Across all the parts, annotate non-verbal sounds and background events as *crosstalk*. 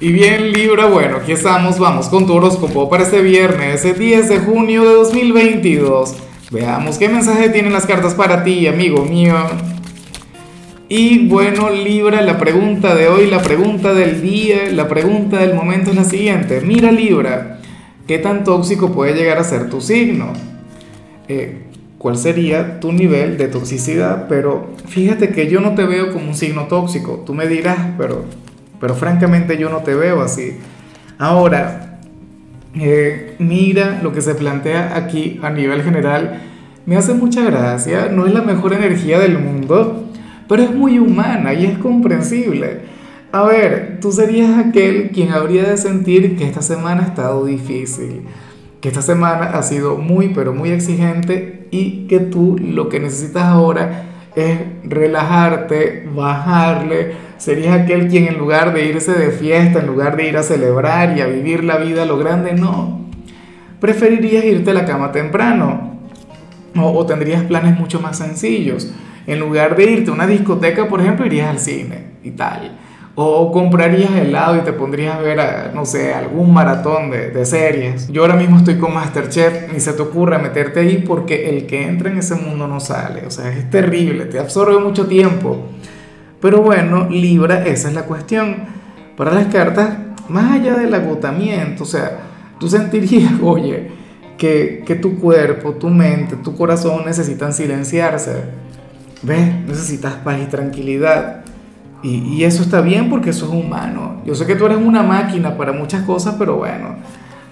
Y bien Libra, bueno, aquí estamos, vamos con tu horóscopo para este viernes, el 10 de junio de 2022. Veamos qué mensaje tienen las cartas para ti, amigo mío. Y bueno, Libra, la pregunta de hoy, la pregunta del día, la pregunta del momento es la siguiente. Mira Libra, ¿qué tan tóxico puede llegar a ser tu signo? Eh, ¿Cuál sería tu nivel de toxicidad? Pero fíjate que yo no te veo como un signo tóxico. Tú me dirás, pero pero francamente yo no te veo así. Ahora, eh, mira lo que se plantea aquí a nivel general. Me hace mucha gracia, no es la mejor energía del mundo, pero es muy humana y es comprensible. A ver, tú serías aquel quien habría de sentir que esta semana ha estado difícil, que esta semana ha sido muy, pero muy exigente y que tú lo que necesitas ahora es relajarte, bajarle, serías aquel quien en lugar de irse de fiesta, en lugar de ir a celebrar y a vivir la vida a lo grande, no. Preferirías irte a la cama temprano o, o tendrías planes mucho más sencillos. En lugar de irte a una discoteca, por ejemplo, irías al cine y tal. O comprarías helado y te pondrías a ver, a, no sé, algún maratón de, de, series. Yo ahora mismo estoy con Masterchef, ni se te ocurra meterte ahí porque el que entra en ese mundo no sale. O sea, es terrible, te absorbe mucho tiempo. Pero bueno, Libra, esa es la cuestión. Para las cartas, más allá del agotamiento, o sea, tú sentirías, *laughs* oye, que, que tu cuerpo, tu mente, tu corazón necesitan silenciarse. ¿Ves? Necesitas paz y tranquilidad. Y, eso está bien porque eso es humano. Yo sé que tú eres una máquina para muchas cosas, pero bueno,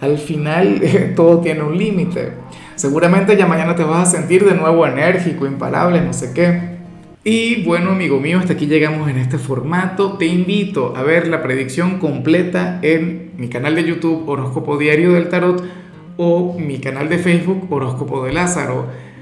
al final *laughs* eh, todo tiene un límite. Seguramente ya mañana te vas a sentir de nuevo enérgico, imparable, no sé qué. Y bueno, amigo mío, hasta aquí llegamos en este formato. Te invito a ver la predicción completa en mi canal de YouTube Horóscopo Diario del Tarot o mi canal de Facebook Horóscopo de Lázaro.